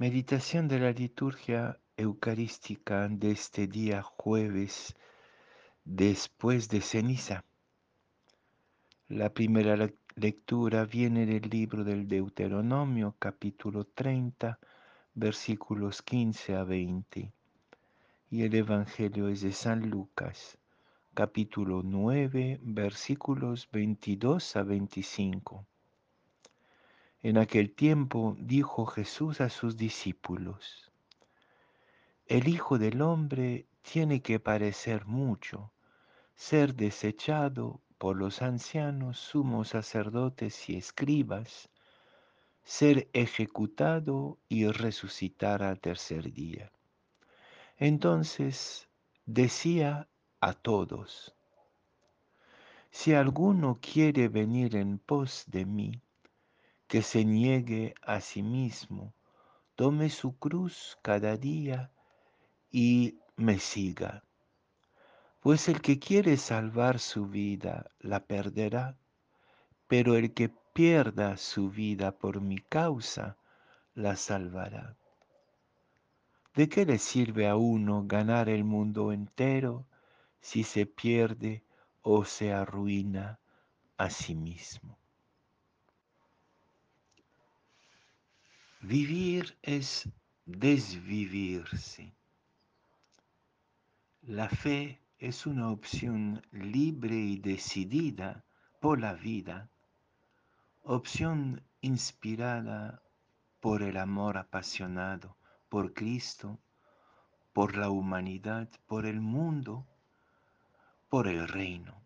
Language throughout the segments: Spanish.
Meditación de la liturgia eucarística de este día jueves después de ceniza. La primera lectura viene del libro del Deuteronomio capítulo 30 versículos 15 a 20 y el Evangelio es de San Lucas capítulo 9 versículos 22 a 25. En aquel tiempo dijo Jesús a sus discípulos, El Hijo del Hombre tiene que parecer mucho, ser desechado por los ancianos, sumos sacerdotes y escribas, ser ejecutado y resucitar al tercer día. Entonces decía a todos, si alguno quiere venir en pos de mí, que se niegue a sí mismo, tome su cruz cada día y me siga. Pues el que quiere salvar su vida la perderá, pero el que pierda su vida por mi causa la salvará. ¿De qué le sirve a uno ganar el mundo entero si se pierde o se arruina a sí mismo? Vivir es desvivirse. La fe es una opción libre y decidida por la vida, opción inspirada por el amor apasionado por Cristo, por la humanidad, por el mundo, por el reino.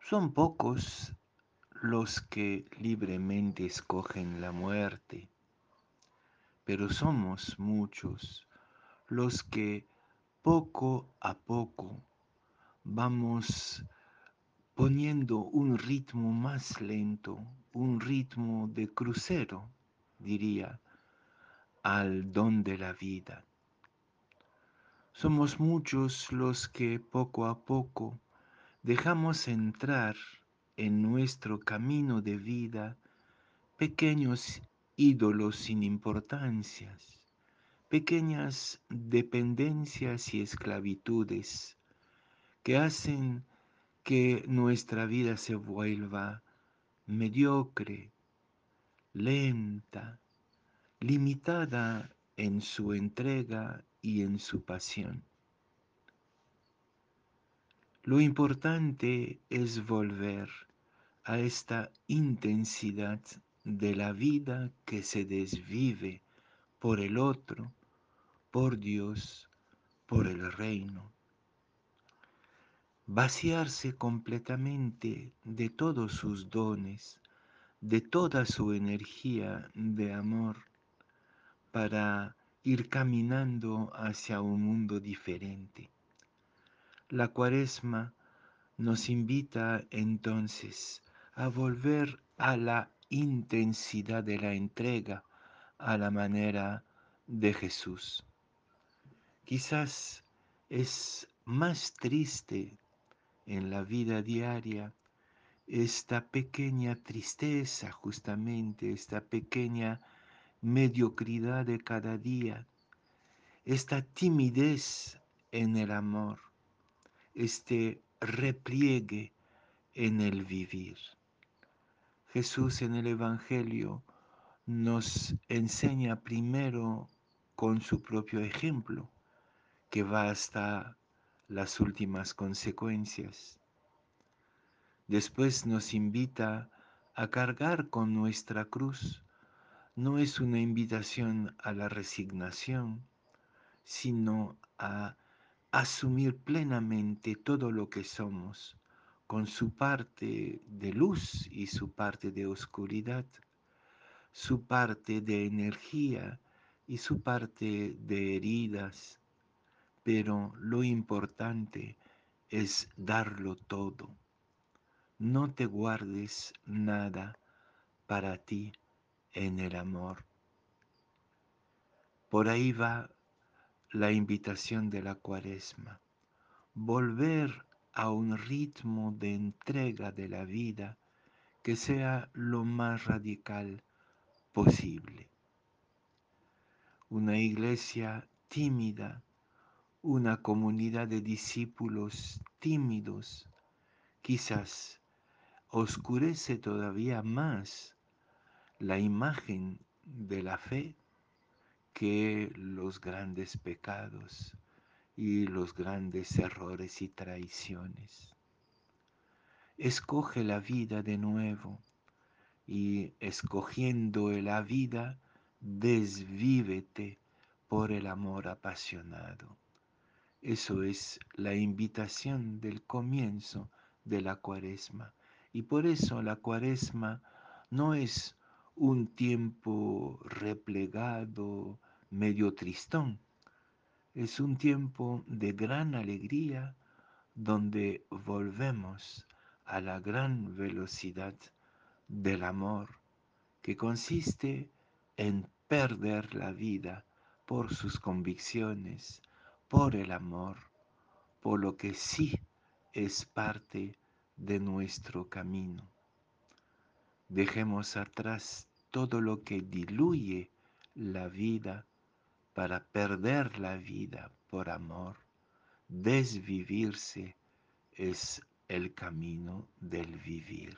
Son pocos los que libremente escogen la muerte, pero somos muchos los que poco a poco vamos poniendo un ritmo más lento, un ritmo de crucero, diría, al don de la vida. Somos muchos los que poco a poco dejamos entrar en nuestro camino de vida pequeños ídolos sin importancias, pequeñas dependencias y esclavitudes que hacen que nuestra vida se vuelva mediocre, lenta, limitada en su entrega y en su pasión. Lo importante es volver a esta intensidad de la vida que se desvive por el otro, por Dios, por el reino. Vaciarse completamente de todos sus dones, de toda su energía de amor, para ir caminando hacia un mundo diferente. La cuaresma nos invita entonces a volver a la intensidad de la entrega a la manera de Jesús. Quizás es más triste en la vida diaria esta pequeña tristeza, justamente esta pequeña mediocridad de cada día, esta timidez en el amor, este repliegue en el vivir. Jesús en el Evangelio nos enseña primero con su propio ejemplo, que va hasta las últimas consecuencias. Después nos invita a cargar con nuestra cruz. No es una invitación a la resignación, sino a asumir plenamente todo lo que somos, con su parte de luz y su parte de oscuridad, su parte de energía y su parte de heridas, pero lo importante es darlo todo. No te guardes nada para ti en el amor. Por ahí va la invitación de la cuaresma, volver a un ritmo de entrega de la vida que sea lo más radical posible. una iglesia tímida, una comunidad de discípulos tímidos, quizás oscurece todavía más la imagen de la fe que los grandes pecados y los grandes errores y traiciones. Escoge la vida de nuevo y escogiendo la vida, desvívete por el amor apasionado. Eso es la invitación del comienzo de la cuaresma. Y por eso la cuaresma no es un tiempo replegado, medio tristón. Es un tiempo de gran alegría donde volvemos a la gran velocidad del amor que consiste en perder la vida por sus convicciones, por el amor, por lo que sí es parte de nuestro camino. Dejemos atrás todo lo que diluye la vida para perder la vida por amor. Desvivirse es el camino del vivir.